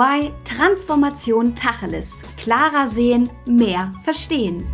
EY Transformation Tacheles. Klarer sehen, mehr verstehen.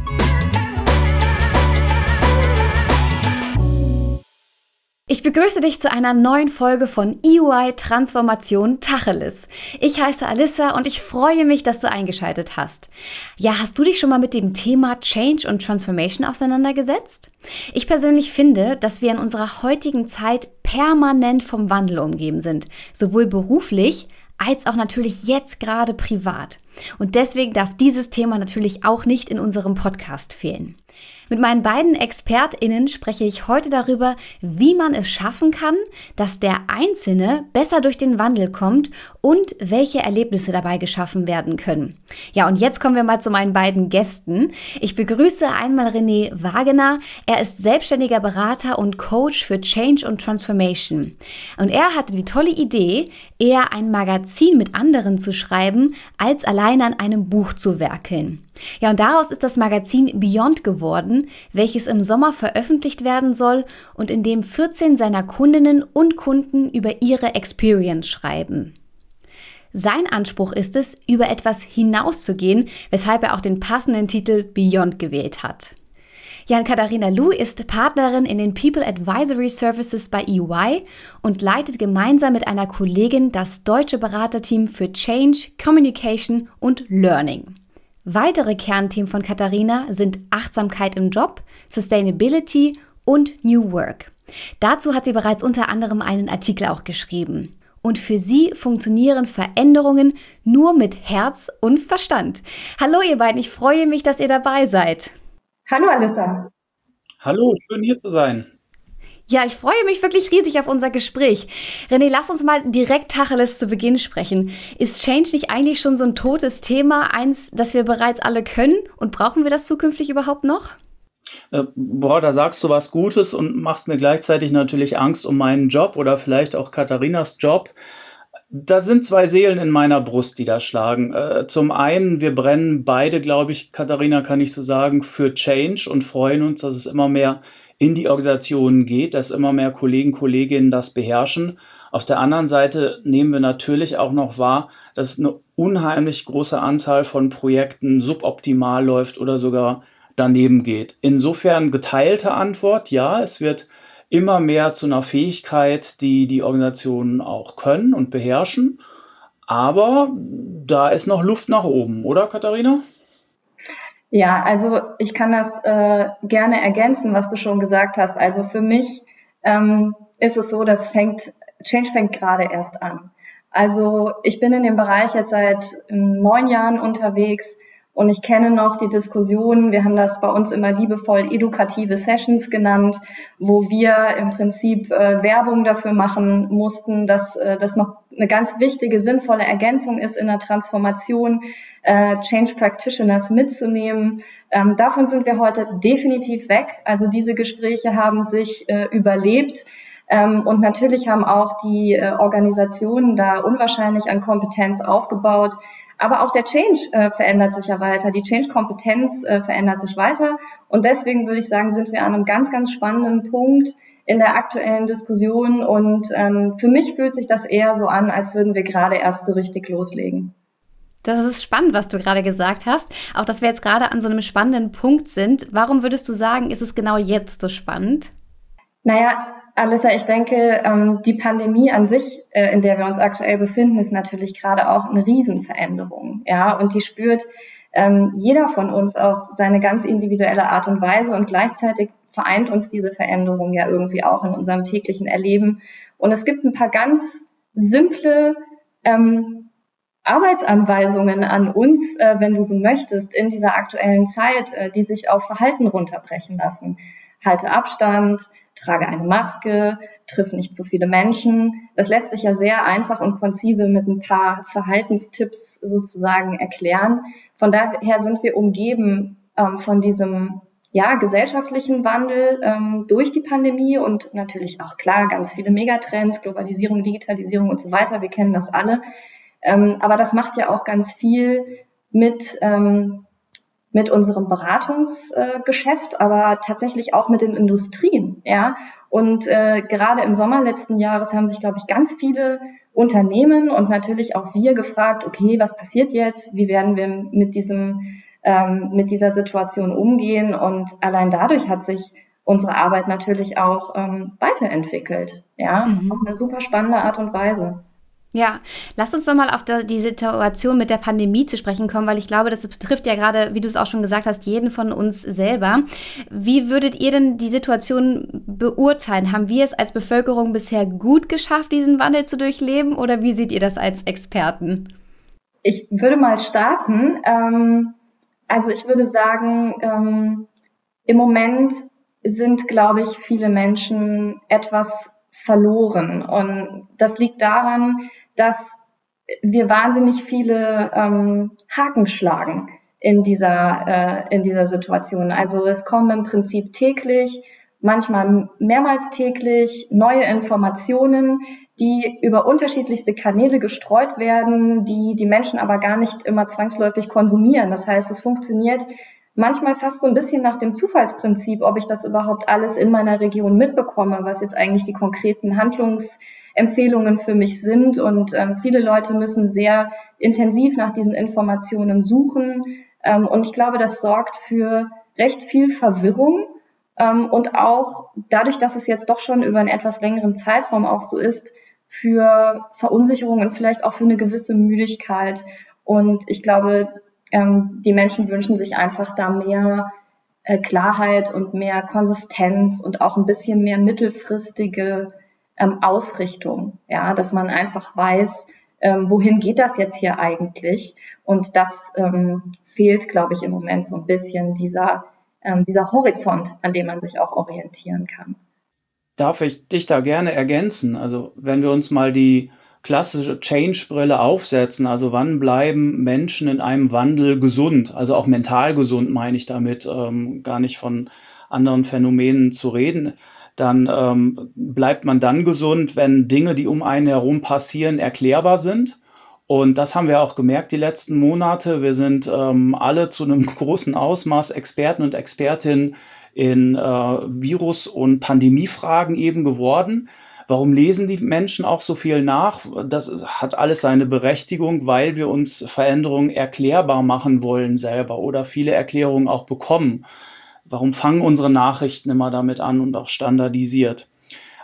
Ich begrüße dich zu einer neuen Folge von EY Transformation Tacheles. Ich heiße Alissa und ich freue mich, dass du eingeschaltet hast. Ja, hast du dich schon mal mit dem Thema Change und Transformation auseinandergesetzt? Ich persönlich finde, dass wir in unserer heutigen Zeit permanent vom Wandel umgeben sind, sowohl beruflich als auch natürlich jetzt gerade privat. Und deswegen darf dieses Thema natürlich auch nicht in unserem Podcast fehlen. Mit meinen beiden ExpertInnen spreche ich heute darüber, wie man es schaffen kann, dass der Einzelne besser durch den Wandel kommt und welche Erlebnisse dabei geschaffen werden können. Ja, und jetzt kommen wir mal zu meinen beiden Gästen. Ich begrüße einmal René Wagener. Er ist selbstständiger Berater und Coach für Change und Transformation. Und er hatte die tolle Idee, eher ein Magazin mit anderen zu schreiben, als allein an einem Buch zu werkeln. Ja, und daraus ist das Magazin Beyond geworden, welches im Sommer veröffentlicht werden soll und in dem 14 seiner Kundinnen und Kunden über ihre Experience schreiben. Sein Anspruch ist es, über etwas hinauszugehen, weshalb er auch den passenden Titel Beyond gewählt hat. Jan Katharina Lu ist Partnerin in den People Advisory Services bei EY und leitet gemeinsam mit einer Kollegin das deutsche Beraterteam für Change, Communication und Learning. Weitere Kernthemen von Katharina sind Achtsamkeit im Job, Sustainability und New Work. Dazu hat sie bereits unter anderem einen Artikel auch geschrieben. Und für sie funktionieren Veränderungen nur mit Herz und Verstand. Hallo ihr beiden, ich freue mich, dass ihr dabei seid. Hallo Alissa. Hallo, schön hier zu sein. Ja, ich freue mich wirklich riesig auf unser Gespräch. René, lass uns mal direkt Tacheles zu Beginn sprechen. Ist Change nicht eigentlich schon so ein totes Thema, eins, das wir bereits alle können? Und brauchen wir das zukünftig überhaupt noch? Äh, boah, da sagst du was Gutes und machst mir gleichzeitig natürlich Angst um meinen Job oder vielleicht auch Katharinas Job. Da sind zwei Seelen in meiner Brust, die da schlagen. Äh, zum einen, wir brennen beide, glaube ich, Katharina kann ich so sagen, für Change und freuen uns, dass es immer mehr in die Organisationen geht, dass immer mehr Kollegen, Kolleginnen das beherrschen. Auf der anderen Seite nehmen wir natürlich auch noch wahr, dass eine unheimlich große Anzahl von Projekten suboptimal läuft oder sogar daneben geht. Insofern geteilte Antwort, ja, es wird immer mehr zu einer Fähigkeit, die die Organisationen auch können und beherrschen. Aber da ist noch Luft nach oben, oder Katharina? Ja, also ich kann das äh, gerne ergänzen, was du schon gesagt hast. Also für mich ähm, ist es so, dass fängt, Change fängt gerade erst an. Also ich bin in dem Bereich jetzt seit ähm, neun Jahren unterwegs und ich kenne noch die Diskussionen, wir haben das bei uns immer liebevoll edukative Sessions genannt, wo wir im Prinzip äh, Werbung dafür machen mussten, dass äh, das noch eine ganz wichtige, sinnvolle Ergänzung ist in der Transformation, äh, Change Practitioners mitzunehmen. Ähm, davon sind wir heute definitiv weg. Also diese Gespräche haben sich äh, überlebt. Ähm, und natürlich haben auch die äh, Organisationen da unwahrscheinlich an Kompetenz aufgebaut. Aber auch der Change äh, verändert sich ja weiter. Die Change-Kompetenz äh, verändert sich weiter. Und deswegen würde ich sagen, sind wir an einem ganz, ganz spannenden Punkt in der aktuellen Diskussion. Und ähm, für mich fühlt sich das eher so an, als würden wir gerade erst so richtig loslegen. Das ist spannend, was du gerade gesagt hast. Auch, dass wir jetzt gerade an so einem spannenden Punkt sind. Warum würdest du sagen, ist es genau jetzt so spannend? Naja, Alissa, ich denke, ähm, die Pandemie an sich, äh, in der wir uns aktuell befinden, ist natürlich gerade auch eine Riesenveränderung. Ja, und die spürt ähm, jeder von uns auf seine ganz individuelle Art und Weise und gleichzeitig vereint uns diese Veränderung ja irgendwie auch in unserem täglichen Erleben. Und es gibt ein paar ganz simple ähm, Arbeitsanweisungen an uns, äh, wenn du so möchtest, in dieser aktuellen Zeit, äh, die sich auf Verhalten runterbrechen lassen. Halte Abstand, trage eine Maske, triff nicht zu viele Menschen. Das lässt sich ja sehr einfach und konzise mit ein paar Verhaltenstipps sozusagen erklären. Von daher sind wir umgeben ähm, von diesem ja, gesellschaftlichen Wandel ähm, durch die Pandemie und natürlich auch klar ganz viele Megatrends, Globalisierung, Digitalisierung und so weiter. Wir kennen das alle. Ähm, aber das macht ja auch ganz viel mit ähm, mit unserem Beratungsgeschäft, aber tatsächlich auch mit den Industrien, ja. Und äh, gerade im Sommer letzten Jahres haben sich, glaube ich, ganz viele Unternehmen und natürlich auch wir gefragt, okay, was passiert jetzt? Wie werden wir mit diesem ähm, mit dieser Situation umgehen? Und allein dadurch hat sich unsere Arbeit natürlich auch ähm, weiterentwickelt, ja, mhm. auf eine super spannende Art und Weise. Ja, lass uns nochmal auf die Situation mit der Pandemie zu sprechen kommen, weil ich glaube, das betrifft ja gerade, wie du es auch schon gesagt hast, jeden von uns selber. Wie würdet ihr denn die Situation beurteilen? Haben wir es als Bevölkerung bisher gut geschafft, diesen Wandel zu durchleben oder wie seht ihr das als Experten? Ich würde mal starten. Ähm, also ich würde sagen, ähm, im Moment sind, glaube ich, viele Menschen etwas verloren. Und das liegt daran, dass wir wahnsinnig viele ähm, Haken schlagen in dieser, äh, in dieser Situation. Also es kommen im Prinzip täglich, manchmal mehrmals täglich neue Informationen, die über unterschiedlichste Kanäle gestreut werden, die die Menschen aber gar nicht immer zwangsläufig konsumieren. Das heißt, es funktioniert manchmal fast so ein bisschen nach dem Zufallsprinzip, ob ich das überhaupt alles in meiner Region mitbekomme, was jetzt eigentlich die konkreten Handlungsempfehlungen für mich sind. Und ähm, viele Leute müssen sehr intensiv nach diesen Informationen suchen. Ähm, und ich glaube, das sorgt für recht viel Verwirrung. Ähm, und auch dadurch, dass es jetzt doch schon über einen etwas längeren Zeitraum auch so ist, für Verunsicherung und vielleicht auch für eine gewisse Müdigkeit. Und ich glaube, ähm, die Menschen wünschen sich einfach da mehr äh, Klarheit und mehr Konsistenz und auch ein bisschen mehr mittelfristige ähm, Ausrichtung. Ja, dass man einfach weiß, ähm, wohin geht das jetzt hier eigentlich? Und das ähm, fehlt, glaube ich, im Moment so ein bisschen dieser, ähm, dieser Horizont, an dem man sich auch orientieren kann. Darf ich dich da gerne ergänzen? Also wenn wir uns mal die klassische Change-Brille aufsetzen. Also wann bleiben Menschen in einem Wandel gesund? Also auch mental gesund meine ich damit, ähm, gar nicht von anderen Phänomenen zu reden. Dann ähm, bleibt man dann gesund, wenn Dinge, die um einen herum passieren, erklärbar sind. Und das haben wir auch gemerkt die letzten Monate. Wir sind ähm, alle zu einem großen Ausmaß Experten und Expertinnen in äh, Virus- und Pandemiefragen eben geworden. Warum lesen die Menschen auch so viel nach? Das hat alles seine Berechtigung, weil wir uns Veränderungen erklärbar machen wollen selber oder viele Erklärungen auch bekommen. Warum fangen unsere Nachrichten immer damit an und auch standardisiert?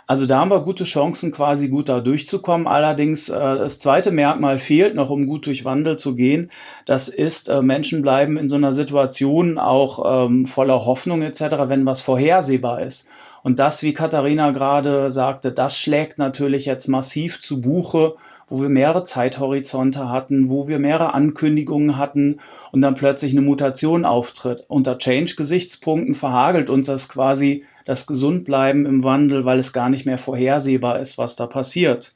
Also da haben wir gute Chancen, quasi gut da durchzukommen. Allerdings äh, das zweite Merkmal fehlt noch, um gut durch Wandel zu gehen. Das ist, äh, Menschen bleiben in so einer Situation auch ähm, voller Hoffnung etc., wenn was vorhersehbar ist. Und das, wie Katharina gerade sagte, das schlägt natürlich jetzt massiv zu Buche, wo wir mehrere Zeithorizonte hatten, wo wir mehrere Ankündigungen hatten und dann plötzlich eine Mutation auftritt. Unter Change-Gesichtspunkten verhagelt uns das quasi das Gesundbleiben im Wandel, weil es gar nicht mehr vorhersehbar ist, was da passiert.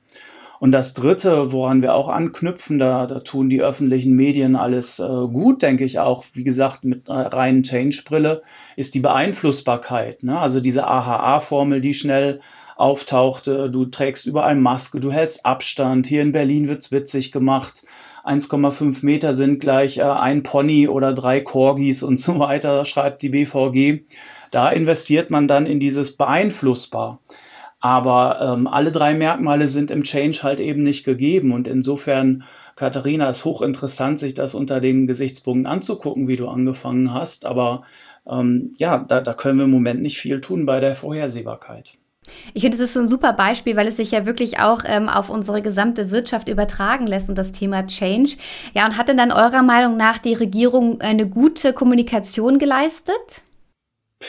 Und das Dritte, woran wir auch anknüpfen, da, da tun die öffentlichen Medien alles äh, gut, denke ich auch, wie gesagt, mit einer reinen Change-Brille, ist die Beeinflussbarkeit. Ne? Also diese AHA-Formel, die schnell auftauchte, du trägst überall Maske, du hältst Abstand, hier in Berlin wird's witzig gemacht. 1,5 Meter sind gleich äh, ein Pony oder drei Corgis und so weiter, schreibt die BVG. Da investiert man dann in dieses beeinflussbar. Aber ähm, alle drei Merkmale sind im Change halt eben nicht gegeben. Und insofern, Katharina, ist hochinteressant, sich das unter den Gesichtspunkten anzugucken, wie du angefangen hast. Aber ähm, ja, da, da können wir im Moment nicht viel tun bei der Vorhersehbarkeit. Ich finde, es ist so ein super Beispiel, weil es sich ja wirklich auch ähm, auf unsere gesamte Wirtschaft übertragen lässt und das Thema Change. Ja, und hat denn dann eurer Meinung nach die Regierung eine gute Kommunikation geleistet?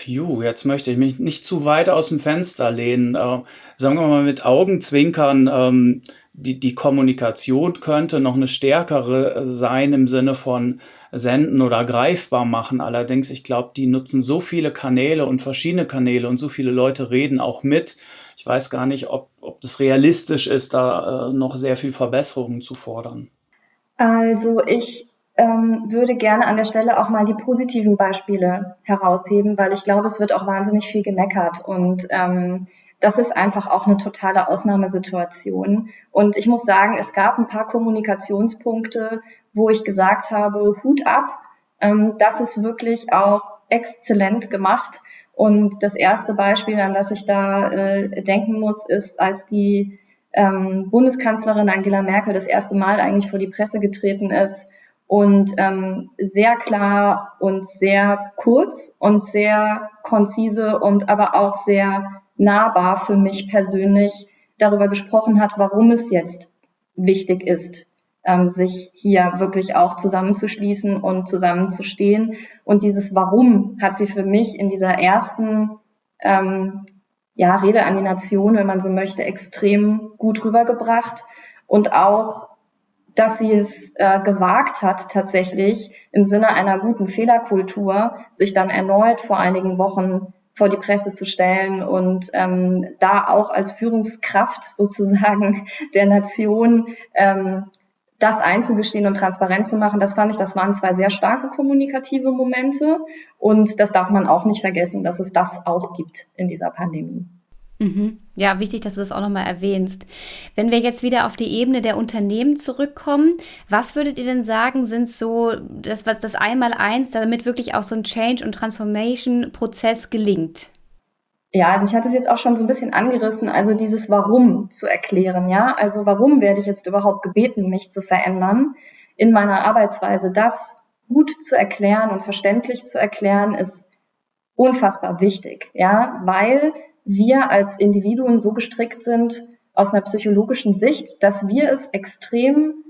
Puh, jetzt möchte ich mich nicht zu weit aus dem Fenster lehnen. Äh, sagen wir mal mit Augenzwinkern, ähm, die, die Kommunikation könnte noch eine stärkere sein im Sinne von senden oder greifbar machen. Allerdings, ich glaube, die nutzen so viele Kanäle und verschiedene Kanäle und so viele Leute reden auch mit. Ich weiß gar nicht, ob, ob das realistisch ist, da äh, noch sehr viel Verbesserungen zu fordern. Also ich ähm, würde gerne an der Stelle auch mal die positiven Beispiele herausheben, weil ich glaube, es wird auch wahnsinnig viel gemeckert und ähm, das ist einfach auch eine totale Ausnahmesituation. Und ich muss sagen, es gab ein paar Kommunikationspunkte, wo ich gesagt habe, Hut ab, ähm, das ist wirklich auch exzellent gemacht. Und das erste Beispiel, an das ich da äh, denken muss, ist, als die ähm, Bundeskanzlerin Angela Merkel das erste Mal eigentlich vor die Presse getreten ist und ähm, sehr klar und sehr kurz und sehr konzise und aber auch sehr nahbar für mich persönlich darüber gesprochen hat, warum es jetzt wichtig ist, ähm, sich hier wirklich auch zusammenzuschließen und zusammenzustehen. Und dieses Warum hat sie für mich in dieser ersten ähm, ja, Rede an die Nation, wenn man so möchte, extrem gut rübergebracht. Und auch, dass sie es äh, gewagt hat, tatsächlich im Sinne einer guten Fehlerkultur, sich dann erneut vor einigen Wochen vor die Presse zu stellen und ähm, da auch als Führungskraft sozusagen der Nation ähm, das einzugestehen und transparent zu machen, das fand ich, das waren zwei sehr starke kommunikative Momente und das darf man auch nicht vergessen, dass es das auch gibt in dieser Pandemie. Mhm. Ja, wichtig, dass du das auch nochmal erwähnst. Wenn wir jetzt wieder auf die Ebene der Unternehmen zurückkommen, was würdet ihr denn sagen, sind so das, was das Einmaleins, damit wirklich auch so ein Change- und Transformation-Prozess gelingt? Ja, also ich hatte es jetzt auch schon so ein bisschen angerissen, also dieses Warum zu erklären, ja. Also warum werde ich jetzt überhaupt gebeten, mich zu verändern in meiner Arbeitsweise? Das gut zu erklären und verständlich zu erklären, ist unfassbar wichtig, ja, weil wir als Individuen so gestrickt sind aus einer psychologischen Sicht, dass wir es extrem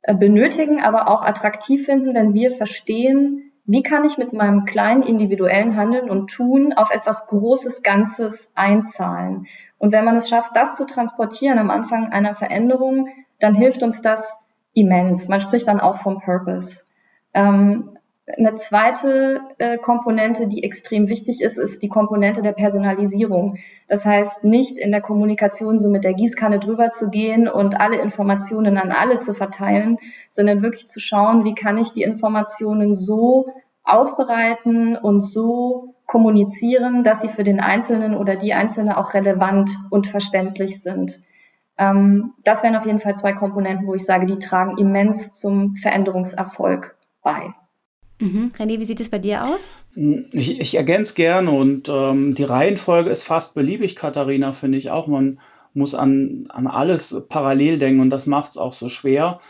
äh, benötigen, aber auch attraktiv finden, wenn wir verstehen, wie kann ich mit meinem kleinen individuellen Handeln und Tun auf etwas Großes, Ganzes einzahlen. Und wenn man es schafft, das zu transportieren am Anfang einer Veränderung, dann hilft uns das immens. Man spricht dann auch vom Purpose. Ähm, eine zweite äh, Komponente, die extrem wichtig ist, ist die Komponente der Personalisierung. Das heißt, nicht in der Kommunikation so mit der Gießkanne drüber zu gehen und alle Informationen an alle zu verteilen, sondern wirklich zu schauen, wie kann ich die Informationen so aufbereiten und so kommunizieren, dass sie für den Einzelnen oder die Einzelne auch relevant und verständlich sind. Ähm, das wären auf jeden Fall zwei Komponenten, wo ich sage, die tragen immens zum Veränderungserfolg bei. Mhm. René, wie sieht es bei dir aus? Ich, ich ergänze gerne und ähm, die Reihenfolge ist fast beliebig, Katharina, finde ich auch. Man muss an, an alles parallel denken und das macht es auch so schwer.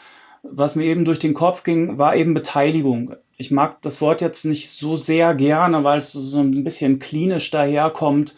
Was mir eben durch den Kopf ging, war eben Beteiligung. Ich mag das Wort jetzt nicht so sehr gerne, weil es so ein bisschen klinisch daherkommt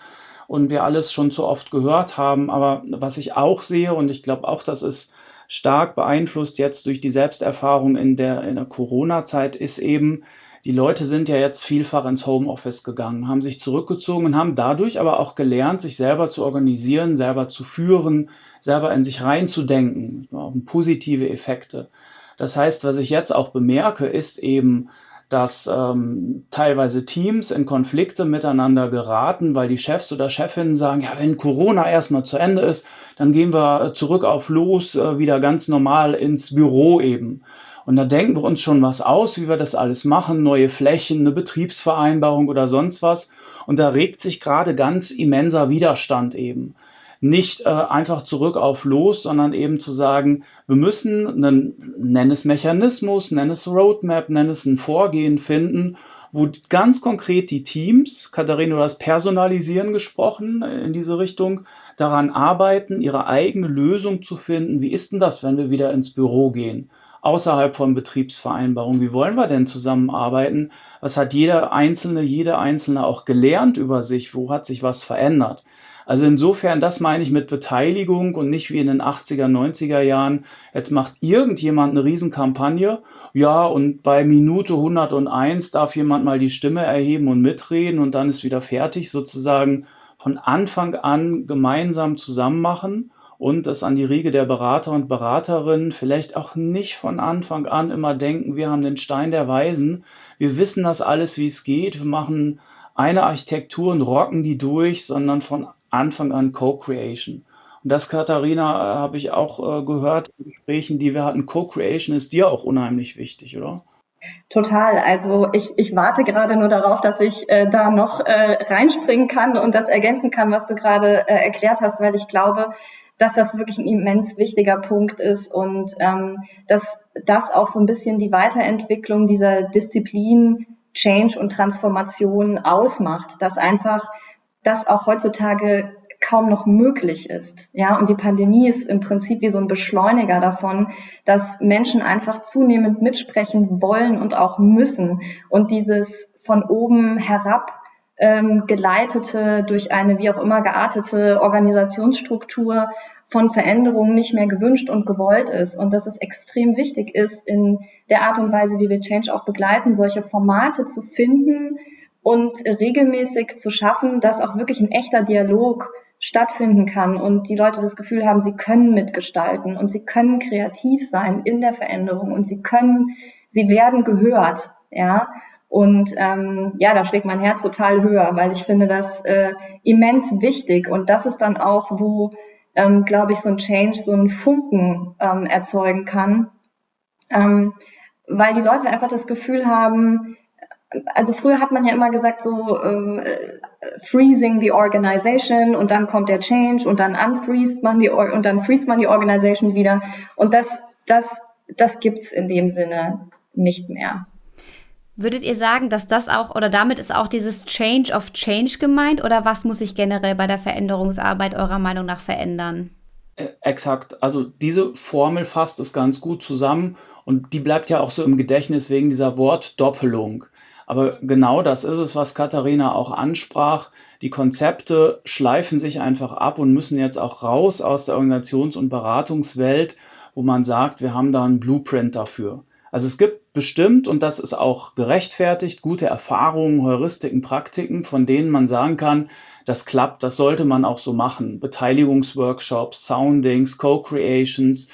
und wir alles schon zu oft gehört haben. Aber was ich auch sehe, und ich glaube auch, das ist stark beeinflusst jetzt durch die Selbsterfahrung in der, in der Corona-Zeit, ist eben, die Leute sind ja jetzt vielfach ins Homeoffice gegangen, haben sich zurückgezogen und haben dadurch aber auch gelernt, sich selber zu organisieren, selber zu führen, selber in sich reinzudenken, positive Effekte. Das heißt, was ich jetzt auch bemerke, ist eben, dass ähm, teilweise Teams in Konflikte miteinander geraten, weil die Chefs oder Chefinnen sagen, ja, wenn Corona erstmal zu Ende ist, dann gehen wir zurück auf los, äh, wieder ganz normal ins Büro eben. Und da denken wir uns schon was aus, wie wir das alles machen, neue Flächen, eine Betriebsvereinbarung oder sonst was. Und da regt sich gerade ganz immenser Widerstand eben nicht äh, einfach zurück auf los, sondern eben zu sagen, wir müssen einen, nenn es Mechanismus, nenn es Roadmap, nenn es ein Vorgehen finden, wo ganz konkret die Teams, Katharina, du hast Personalisieren gesprochen in diese Richtung, daran arbeiten, ihre eigene Lösung zu finden. Wie ist denn das, wenn wir wieder ins Büro gehen? Außerhalb von Betriebsvereinbarungen. Wie wollen wir denn zusammenarbeiten? Was hat jeder Einzelne, jede Einzelne auch gelernt über sich? Wo hat sich was verändert? Also insofern, das meine ich mit Beteiligung und nicht wie in den 80er, 90er Jahren. Jetzt macht irgendjemand eine Riesenkampagne. Ja, und bei Minute 101 darf jemand mal die Stimme erheben und mitreden und dann ist wieder fertig. Sozusagen von Anfang an gemeinsam zusammen machen und das an die Riege der Berater und Beraterinnen vielleicht auch nicht von Anfang an immer denken, wir haben den Stein der Weisen, wir wissen das alles, wie es geht, wir machen eine Architektur und rocken die durch, sondern von Anfang an Co-Creation. Und das, Katharina, äh, habe ich auch äh, gehört in Gesprächen, die wir hatten. Co-Creation ist dir auch unheimlich wichtig, oder? Total. Also ich, ich warte gerade nur darauf, dass ich äh, da noch äh, reinspringen kann und das ergänzen kann, was du gerade äh, erklärt hast, weil ich glaube, dass das wirklich ein immens wichtiger Punkt ist und ähm, dass das auch so ein bisschen die Weiterentwicklung dieser Disziplin Change und Transformation ausmacht, dass einfach das auch heutzutage kaum noch möglich ist. Ja, und die Pandemie ist im Prinzip wie so ein Beschleuniger davon, dass Menschen einfach zunehmend mitsprechen wollen und auch müssen. Und dieses von oben herab ähm, geleitete, durch eine wie auch immer geartete Organisationsstruktur von Veränderungen nicht mehr gewünscht und gewollt ist und dass es extrem wichtig ist, in der Art und Weise, wie wir Change auch begleiten, solche Formate zu finden und regelmäßig zu schaffen, dass auch wirklich ein echter Dialog stattfinden kann und die Leute das Gefühl haben, sie können mitgestalten und sie können kreativ sein in der Veränderung und sie können, sie werden gehört, ja. Und ähm, ja, da schlägt mein Herz total höher, weil ich finde das äh, immens wichtig und das ist dann auch, wo ähm, glaube ich, so ein Change, so einen Funken ähm, erzeugen kann. Ähm, weil die Leute einfach das Gefühl haben, also früher hat man ja immer gesagt, so ähm, äh, freezing the organization und dann kommt der Change und dann unfreezed man die und dann freest man die Organisation wieder. Und das, das, das gibt's in dem Sinne nicht mehr. Würdet ihr sagen, dass das auch oder damit ist auch dieses Change of Change gemeint oder was muss sich generell bei der Veränderungsarbeit eurer Meinung nach verändern? Äh, exakt. Also diese Formel fasst es ganz gut zusammen und die bleibt ja auch so im Gedächtnis wegen dieser Wortdoppelung. Aber genau das ist es, was Katharina auch ansprach. Die Konzepte schleifen sich einfach ab und müssen jetzt auch raus aus der Organisations- und Beratungswelt, wo man sagt, wir haben da einen Blueprint dafür. Also es gibt bestimmt, und das ist auch gerechtfertigt, gute Erfahrungen, Heuristiken, Praktiken, von denen man sagen kann, das klappt, das sollte man auch so machen. Beteiligungsworkshops, Soundings, Co-Creations,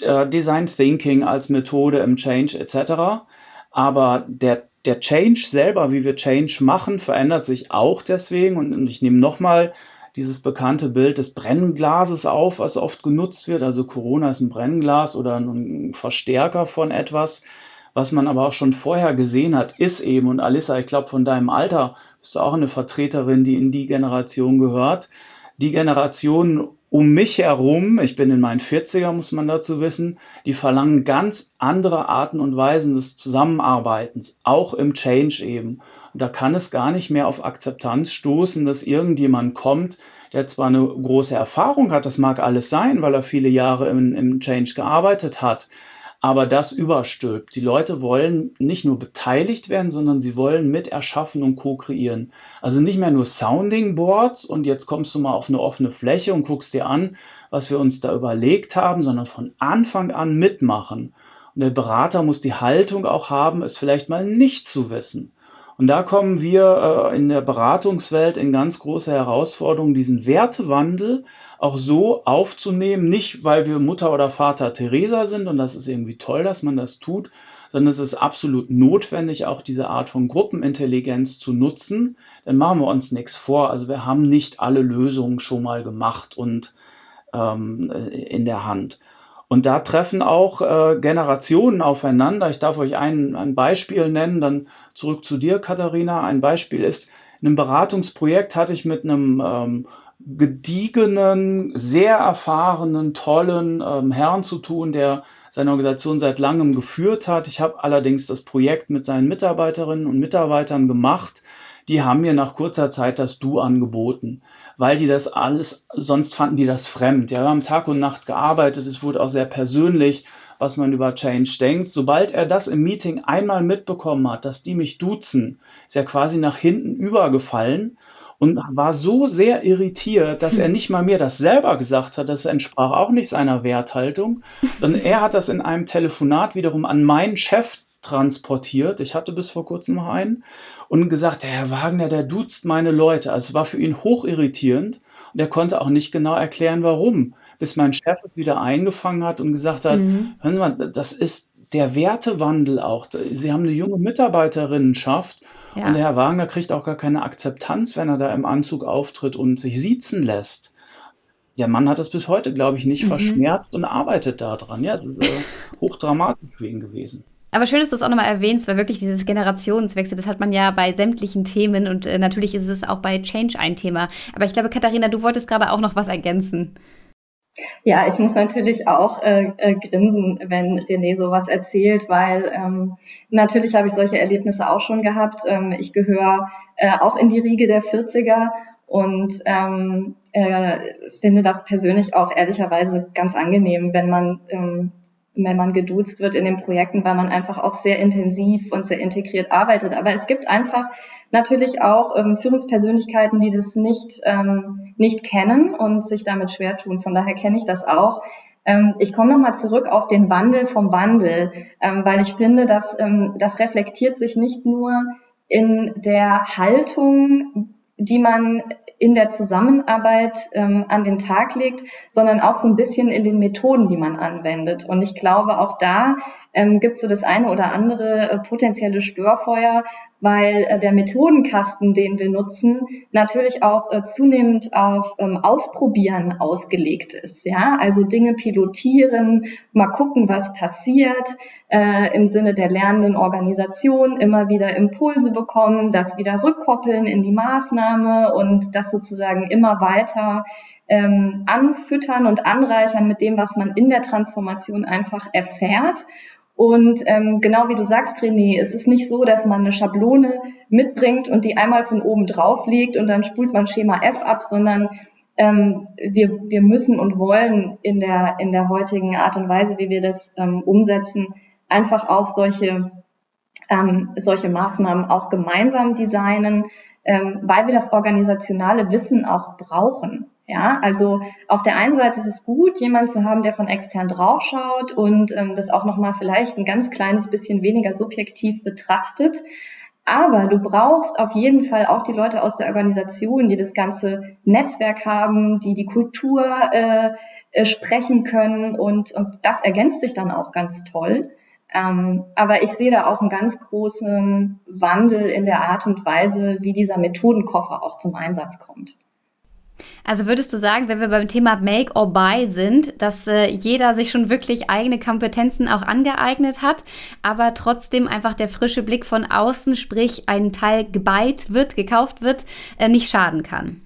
äh, Design Thinking als Methode im Change etc. Aber der, der Change selber, wie wir Change machen, verändert sich auch deswegen. Und ich nehme nochmal dieses bekannte Bild des Brennglases auf, was oft genutzt wird. Also Corona ist ein Brennglas oder ein Verstärker von etwas. Was man aber auch schon vorher gesehen hat, ist eben, und Alissa, ich glaube, von deinem Alter bist du auch eine Vertreterin, die in die Generation gehört. Die Generation um mich herum, ich bin in meinen 40er, muss man dazu wissen, die verlangen ganz andere Arten und Weisen des Zusammenarbeitens, auch im Change eben. Und da kann es gar nicht mehr auf Akzeptanz stoßen, dass irgendjemand kommt, der zwar eine große Erfahrung hat, das mag alles sein, weil er viele Jahre im, im Change gearbeitet hat, aber das überstülpt. Die Leute wollen nicht nur beteiligt werden, sondern sie wollen mit erschaffen und co-kreieren. Also nicht mehr nur Sounding Boards und jetzt kommst du mal auf eine offene Fläche und guckst dir an, was wir uns da überlegt haben, sondern von Anfang an mitmachen. Und der Berater muss die Haltung auch haben, es vielleicht mal nicht zu wissen. Und da kommen wir äh, in der Beratungswelt in ganz große Herausforderungen, diesen Wertewandel auch so aufzunehmen, nicht weil wir Mutter oder Vater Teresa sind und das ist irgendwie toll, dass man das tut, sondern es ist absolut notwendig, auch diese Art von Gruppenintelligenz zu nutzen. Dann machen wir uns nichts vor. Also wir haben nicht alle Lösungen schon mal gemacht und ähm, in der Hand. Und da treffen auch äh, Generationen aufeinander. Ich darf euch ein, ein Beispiel nennen, dann zurück zu dir, Katharina. Ein Beispiel ist, in einem Beratungsprojekt hatte ich mit einem ähm, gediegenen, sehr erfahrenen, tollen ähm, Herrn zu tun, der seine Organisation seit langem geführt hat. Ich habe allerdings das Projekt mit seinen Mitarbeiterinnen und Mitarbeitern gemacht. Die haben mir nach kurzer Zeit das Du angeboten weil die das alles, sonst fanden die das fremd. Ja, wir haben Tag und Nacht gearbeitet, es wurde auch sehr persönlich, was man über Change denkt. Sobald er das im Meeting einmal mitbekommen hat, dass die mich duzen, ist er quasi nach hinten übergefallen und war so sehr irritiert, dass er nicht mal mir das selber gesagt hat, das entsprach auch nicht seiner Werthaltung, sondern er hat das in einem Telefonat wiederum an meinen Chef transportiert. Ich hatte bis vor kurzem noch einen und gesagt, der Herr Wagner, der duzt meine Leute. Also es war für ihn hoch irritierend und er konnte auch nicht genau erklären, warum. Bis mein Chef wieder eingefangen hat und gesagt hat, mhm. hören Sie mal, das ist der Wertewandel auch. Sie haben eine junge Mitarbeiterinnenschaft ja. und der Herr Wagner kriegt auch gar keine Akzeptanz, wenn er da im Anzug auftritt und sich siezen lässt. Der Mann hat das bis heute, glaube ich, nicht mhm. verschmerzt und arbeitet daran. Ja, es ist äh, hochdramatisch für ihn gewesen. Aber schön, dass du es auch nochmal erwähnst, weil wirklich dieses Generationswechsel, das hat man ja bei sämtlichen Themen und äh, natürlich ist es auch bei Change ein Thema. Aber ich glaube, Katharina, du wolltest gerade auch noch was ergänzen. Ja, ich muss natürlich auch äh, äh, grinsen, wenn René sowas erzählt, weil ähm, natürlich habe ich solche Erlebnisse auch schon gehabt. Ähm, ich gehöre äh, auch in die Riege der 40er und ähm, äh, finde das persönlich auch ehrlicherweise ganz angenehm, wenn man ähm, wenn man geduzt wird in den Projekten, weil man einfach auch sehr intensiv und sehr integriert arbeitet. Aber es gibt einfach natürlich auch ähm, Führungspersönlichkeiten, die das nicht, ähm, nicht kennen und sich damit schwer tun. Von daher kenne ich das auch. Ähm, ich komme nochmal zurück auf den Wandel vom Wandel, ähm, weil ich finde, dass ähm, das reflektiert sich nicht nur in der Haltung, die man in der Zusammenarbeit ähm, an den Tag legt, sondern auch so ein bisschen in den Methoden, die man anwendet. Und ich glaube, auch da ähm, gibt so das eine oder andere äh, potenzielle Störfeuer, weil äh, der Methodenkasten, den wir nutzen, natürlich auch äh, zunehmend auf ähm, Ausprobieren ausgelegt ist. Ja, also Dinge pilotieren, mal gucken, was passiert, äh, im Sinne der lernenden Organisation, immer wieder Impulse bekommen, das wieder rückkoppeln in die Maßnahme und das sozusagen immer weiter ähm, anfüttern und anreichern mit dem, was man in der Transformation einfach erfährt und ähm, genau wie du sagst, René, es ist nicht so, dass man eine Schablone mitbringt und die einmal von oben drauf legt und dann spult man Schema F ab, sondern ähm, wir, wir müssen und wollen in der, in der heutigen Art und Weise, wie wir das ähm, umsetzen, einfach auch solche, ähm, solche Maßnahmen auch gemeinsam designen, ähm, weil wir das organisationale Wissen auch brauchen. Ja, also auf der einen Seite ist es gut, jemanden zu haben, der von extern draufschaut und ähm, das auch nochmal vielleicht ein ganz kleines bisschen weniger subjektiv betrachtet. Aber du brauchst auf jeden Fall auch die Leute aus der Organisation, die das ganze Netzwerk haben, die die Kultur äh, äh, sprechen können und, und das ergänzt sich dann auch ganz toll. Ähm, aber ich sehe da auch einen ganz großen Wandel in der Art und Weise, wie dieser Methodenkoffer auch zum Einsatz kommt. Also würdest du sagen, wenn wir beim Thema Make or Buy sind, dass äh, jeder sich schon wirklich eigene Kompetenzen auch angeeignet hat, aber trotzdem einfach der frische Blick von außen, sprich ein Teil gebeit wird, gekauft wird, äh, nicht schaden kann?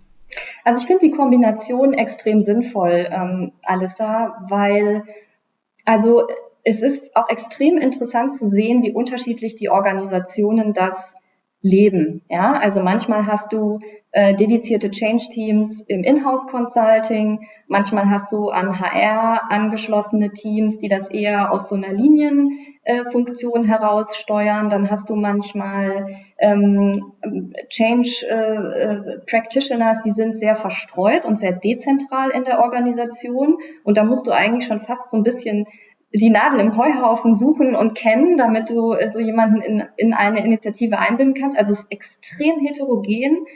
Also ich finde die Kombination extrem sinnvoll, ähm, Alissa, weil also es ist auch extrem interessant zu sehen, wie unterschiedlich die Organisationen das leben. Ja, also manchmal hast du äh, dedizierte Change-Teams im Inhouse-Consulting, manchmal hast du an HR angeschlossene Teams, die das eher aus so einer Linienfunktion äh, heraus steuern. Dann hast du manchmal ähm, Change äh, Practitioners, die sind sehr verstreut und sehr dezentral in der Organisation. Und da musst du eigentlich schon fast so ein bisschen die Nadel im Heuhaufen suchen und kennen, damit du so jemanden in, in eine Initiative einbinden kannst. Also es ist extrem heterogen.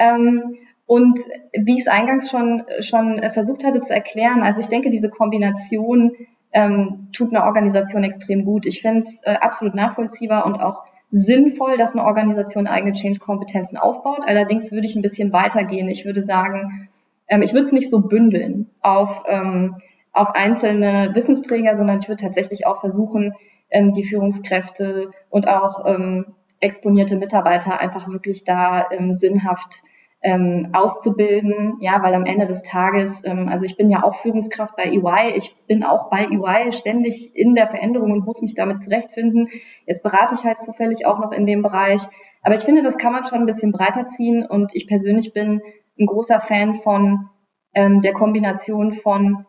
Ähm, und wie ich es eingangs schon, schon versucht hatte zu erklären, also ich denke, diese Kombination ähm, tut einer Organisation extrem gut. Ich finde es äh, absolut nachvollziehbar und auch sinnvoll, dass eine Organisation eigene Change-Kompetenzen aufbaut. Allerdings würde ich ein bisschen weitergehen. Ich würde sagen, ähm, ich würde es nicht so bündeln auf ähm, auf einzelne Wissensträger, sondern ich würde tatsächlich auch versuchen, ähm, die Führungskräfte und auch ähm, exponierte Mitarbeiter einfach wirklich da ähm, sinnhaft ähm, auszubilden, ja, weil am Ende des Tages, ähm, also ich bin ja auch Führungskraft bei EY, ich bin auch bei EY ständig in der Veränderung und muss mich damit zurechtfinden. Jetzt berate ich halt zufällig auch noch in dem Bereich, aber ich finde, das kann man schon ein bisschen breiter ziehen und ich persönlich bin ein großer Fan von ähm, der Kombination von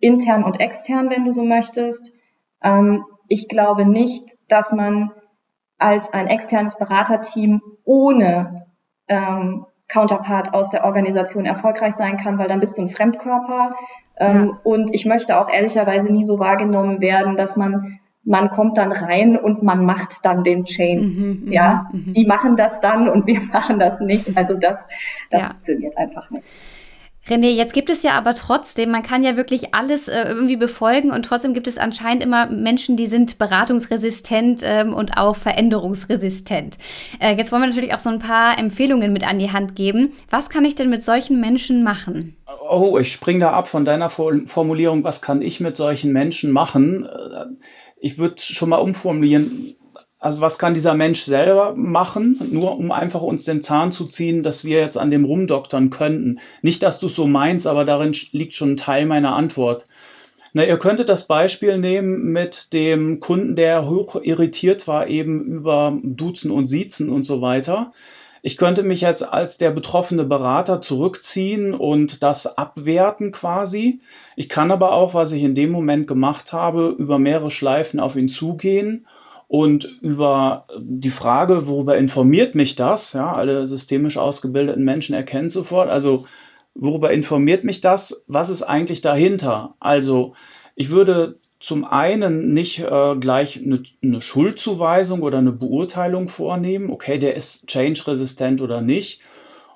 intern und extern, wenn du so möchtest. Ähm, ich glaube nicht, dass man als ein externes Beraterteam ohne ähm, Counterpart aus der Organisation erfolgreich sein kann, weil dann bist du ein Fremdkörper. Ähm, ja. Und ich möchte auch ehrlicherweise nie so wahrgenommen werden, dass man man kommt dann rein und man macht dann den Chain. Mhm, mhm ja, mhm. die machen das dann und wir machen das nicht. Also das, das ja. funktioniert einfach nicht. René, jetzt gibt es ja aber trotzdem, man kann ja wirklich alles äh, irgendwie befolgen und trotzdem gibt es anscheinend immer Menschen, die sind beratungsresistent ähm, und auch veränderungsresistent. Äh, jetzt wollen wir natürlich auch so ein paar Empfehlungen mit an die Hand geben. Was kann ich denn mit solchen Menschen machen? Oh, ich spring da ab von deiner Formulierung, was kann ich mit solchen Menschen machen? Äh, ich würde schon mal umformulieren also was kann dieser Mensch selber machen, nur um einfach uns den Zahn zu ziehen, dass wir jetzt an dem rumdoktern könnten. Nicht, dass du es so meinst, aber darin liegt schon ein Teil meiner Antwort. Na, ihr könntet das Beispiel nehmen mit dem Kunden, der hoch irritiert war eben über Duzen und Siezen und so weiter. Ich könnte mich jetzt als der betroffene Berater zurückziehen und das abwerten quasi. Ich kann aber auch, was ich in dem Moment gemacht habe, über mehrere Schleifen auf ihn zugehen und über die Frage, worüber informiert mich das? Ja, alle systemisch ausgebildeten Menschen erkennen sofort. Also, worüber informiert mich das? Was ist eigentlich dahinter? Also, ich würde zum einen nicht äh, gleich eine, eine, Schuldzuweisung oder eine Beurteilung vornehmen, okay, der ist change-resistent oder nicht.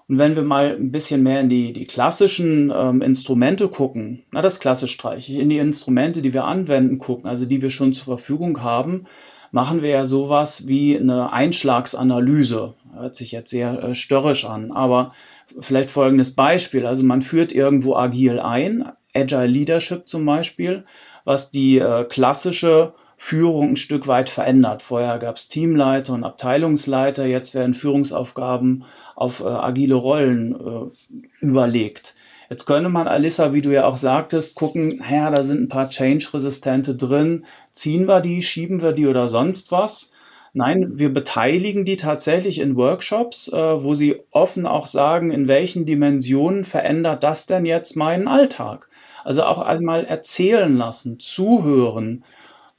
Und wenn wir mal ein bisschen mehr in die, die klassischen ähm, Instrumente gucken, na, das klassisch streiche ich, in die Instrumente, die wir anwenden, gucken, also die wir schon zur Verfügung haben, machen wir ja sowas wie eine Einschlagsanalyse. Hört sich jetzt sehr äh, störrisch an, aber vielleicht folgendes Beispiel. Also man führt irgendwo agil ein, Agile Leadership zum Beispiel, was die äh, klassische Führung ein Stück weit verändert. Vorher gab es Teamleiter und Abteilungsleiter, jetzt werden Führungsaufgaben auf äh, agile Rollen äh, überlegt. Jetzt könnte man, Alissa, wie du ja auch sagtest, gucken, ja, da sind ein paar Change-Resistente drin. Ziehen wir die, schieben wir die oder sonst was? Nein, wir beteiligen die tatsächlich in Workshops, äh, wo sie offen auch sagen, in welchen Dimensionen verändert das denn jetzt meinen Alltag? Also auch einmal erzählen lassen, zuhören,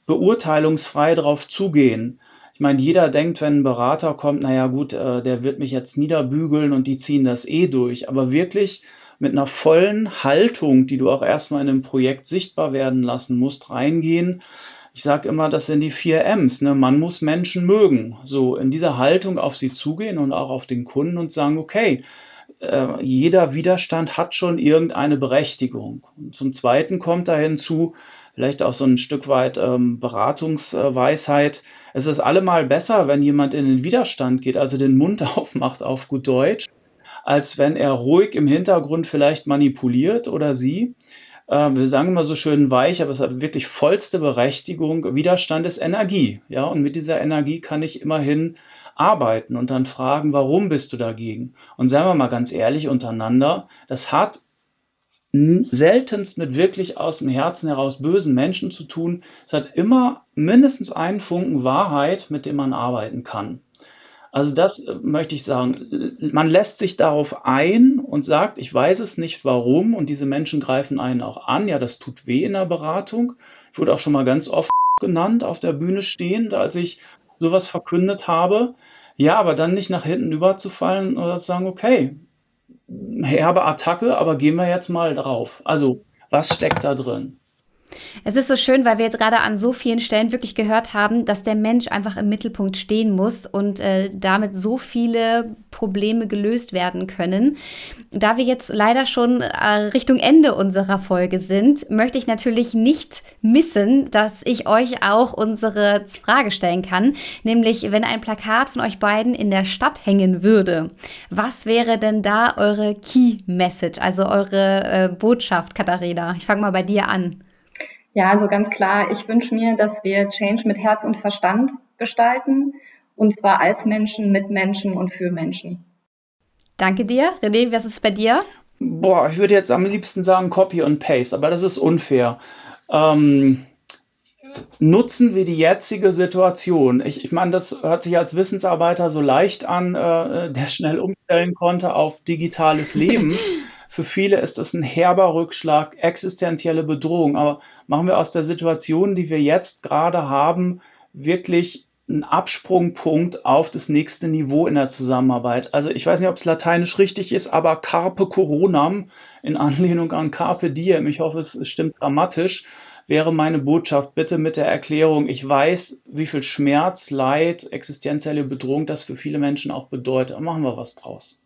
beurteilungsfrei darauf zugehen. Ich meine, jeder denkt, wenn ein Berater kommt, naja gut, äh, der wird mich jetzt niederbügeln und die ziehen das eh durch. Aber wirklich mit einer vollen Haltung, die du auch erstmal in einem Projekt sichtbar werden lassen musst, reingehen. Ich sage immer, das sind die vier M's. Ne? Man muss Menschen mögen. So in dieser Haltung auf sie zugehen und auch auf den Kunden und sagen, okay, äh, jeder Widerstand hat schon irgendeine Berechtigung. Und zum Zweiten kommt da hinzu, vielleicht auch so ein Stück weit ähm, Beratungsweisheit. Es ist allemal besser, wenn jemand in den Widerstand geht, also den Mund aufmacht auf gut Deutsch, als wenn er ruhig im Hintergrund vielleicht manipuliert oder sie. Äh, wir sagen immer so schön weich, aber es hat wirklich vollste Berechtigung. Widerstand ist Energie. Ja, und mit dieser Energie kann ich immerhin arbeiten und dann fragen, warum bist du dagegen? Und sagen wir mal ganz ehrlich untereinander, das hat seltenst mit wirklich aus dem Herzen heraus bösen Menschen zu tun. Es hat immer mindestens einen Funken Wahrheit, mit dem man arbeiten kann. Also das äh, möchte ich sagen. Man lässt sich darauf ein und sagt, ich weiß es nicht warum und diese Menschen greifen einen auch an. Ja, das tut weh in der Beratung. Ich wurde auch schon mal ganz oft genannt auf der Bühne stehend, als ich sowas verkündet habe. Ja, aber dann nicht nach hinten überzufallen oder zu sagen, okay, herbe Attacke, aber gehen wir jetzt mal drauf. Also, was steckt da drin? Es ist so schön, weil wir jetzt gerade an so vielen Stellen wirklich gehört haben, dass der Mensch einfach im Mittelpunkt stehen muss und äh, damit so viele Probleme gelöst werden können. Da wir jetzt leider schon äh, Richtung Ende unserer Folge sind, möchte ich natürlich nicht missen, dass ich euch auch unsere Frage stellen kann, nämlich wenn ein Plakat von euch beiden in der Stadt hängen würde, was wäre denn da eure Key Message, also eure äh, Botschaft, Katharina? Ich fange mal bei dir an. Ja, also ganz klar, ich wünsche mir, dass wir Change mit Herz und Verstand gestalten und zwar als Menschen, mit Menschen und für Menschen. Danke dir. René, was ist bei dir? Boah, ich würde jetzt am liebsten sagen Copy und Paste, aber das ist unfair. Ähm, nutzen wir die jetzige Situation. Ich, ich meine, das hört sich als Wissensarbeiter so leicht an, äh, der schnell umstellen konnte auf digitales Leben. Für viele ist das ein herber Rückschlag, existenzielle Bedrohung. Aber machen wir aus der Situation, die wir jetzt gerade haben, wirklich einen Absprungpunkt auf das nächste Niveau in der Zusammenarbeit. Also ich weiß nicht, ob es lateinisch richtig ist, aber Carpe Coronam in Anlehnung an Carpe Diem, ich hoffe, es stimmt grammatisch, wäre meine Botschaft bitte mit der Erklärung, ich weiß, wie viel Schmerz, Leid, existenzielle Bedrohung das für viele Menschen auch bedeutet. Machen wir was draus.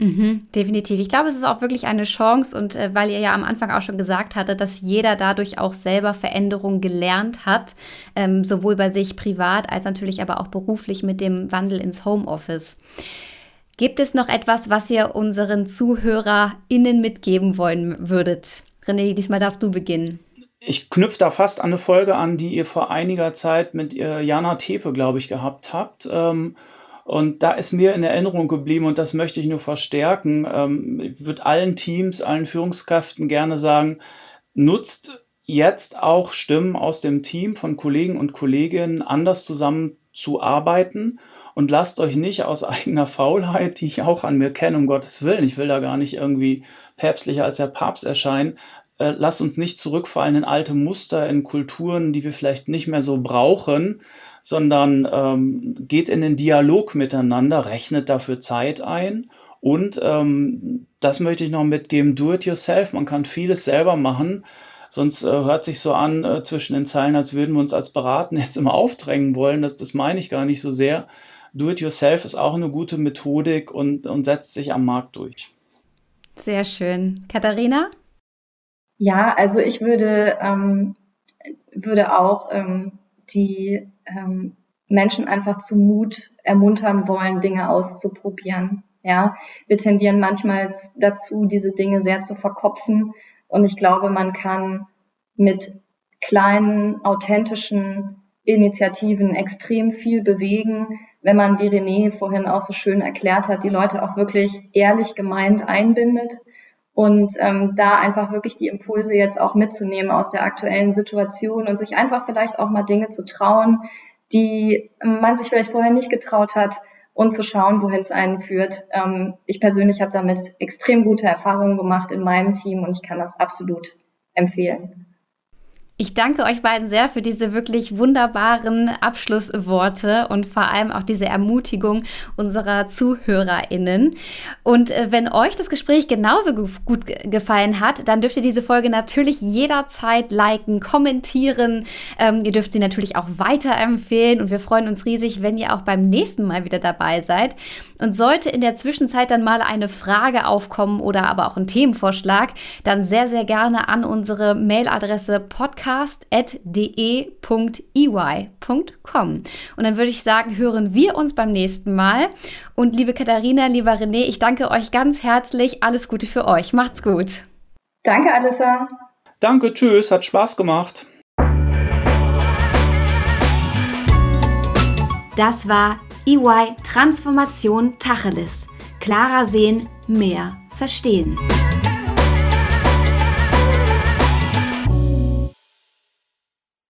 Mhm, definitiv. Ich glaube, es ist auch wirklich eine Chance und äh, weil ihr ja am Anfang auch schon gesagt hattet, dass jeder dadurch auch selber Veränderungen gelernt hat, ähm, sowohl bei sich privat als natürlich aber auch beruflich mit dem Wandel ins Homeoffice. Gibt es noch etwas, was ihr unseren ZuhörerInnen mitgeben wollen würdet? René, diesmal darfst du beginnen. ich knüpfe da fast an eine Folge an, die ihr vor einiger Zeit mit äh, Jana Tepe, glaube ich, gehabt habt. Ähm, und da ist mir in Erinnerung geblieben und das möchte ich nur verstärken. Ähm, ich würde allen Teams, allen Führungskräften gerne sagen, nutzt jetzt auch Stimmen aus dem Team von Kollegen und Kolleginnen anders zusammenzuarbeiten und lasst euch nicht aus eigener Faulheit, die ich auch an mir kenne, um Gottes Willen, ich will da gar nicht irgendwie päpstlicher als der Papst erscheinen, äh, lasst uns nicht zurückfallen in alte Muster, in Kulturen, die wir vielleicht nicht mehr so brauchen, sondern ähm, geht in den Dialog miteinander, rechnet dafür Zeit ein und ähm, das möchte ich noch mitgeben, do it yourself, man kann vieles selber machen, sonst äh, hört sich so an äh, zwischen den Zeilen, als würden wir uns als Beraten jetzt immer aufdrängen wollen, das, das meine ich gar nicht so sehr. Do it yourself ist auch eine gute Methodik und, und setzt sich am Markt durch. Sehr schön. Katharina? Ja, also ich würde, ähm, würde auch ähm, die ähm, Menschen einfach zu Mut ermuntern wollen, Dinge auszuprobieren. Ja, wir tendieren manchmal dazu, diese Dinge sehr zu verkopfen. Und ich glaube, man kann mit kleinen, authentischen Initiativen extrem viel bewegen, wenn man, wie René vorhin auch so schön erklärt hat, die Leute auch wirklich ehrlich gemeint einbindet und ähm, da einfach wirklich die Impulse jetzt auch mitzunehmen aus der aktuellen Situation und sich einfach vielleicht auch mal Dinge zu trauen, die man sich vielleicht vorher nicht getraut hat und zu schauen, wohin es einen führt. Ähm, ich persönlich habe damit extrem gute Erfahrungen gemacht in meinem Team und ich kann das absolut empfehlen. Ich danke euch beiden sehr für diese wirklich wunderbaren Abschlussworte und vor allem auch diese Ermutigung unserer ZuhörerInnen. Und äh, wenn euch das Gespräch genauso gut gefallen hat, dann dürft ihr diese Folge natürlich jederzeit liken, kommentieren. Ähm, ihr dürft sie natürlich auch weiterempfehlen und wir freuen uns riesig, wenn ihr auch beim nächsten Mal wieder dabei seid. Und sollte in der Zwischenzeit dann mal eine Frage aufkommen oder aber auch ein Themenvorschlag, dann sehr, sehr gerne an unsere Mailadresse podcast podcast.de.ey.com. Und dann würde ich sagen, hören wir uns beim nächsten Mal. Und liebe Katharina, lieber René, ich danke euch ganz herzlich. Alles Gute für euch. Macht's gut. Danke, Alissa. Danke, tschüss, hat Spaß gemacht. Das war EY Transformation Tacheles. Klarer sehen, mehr verstehen.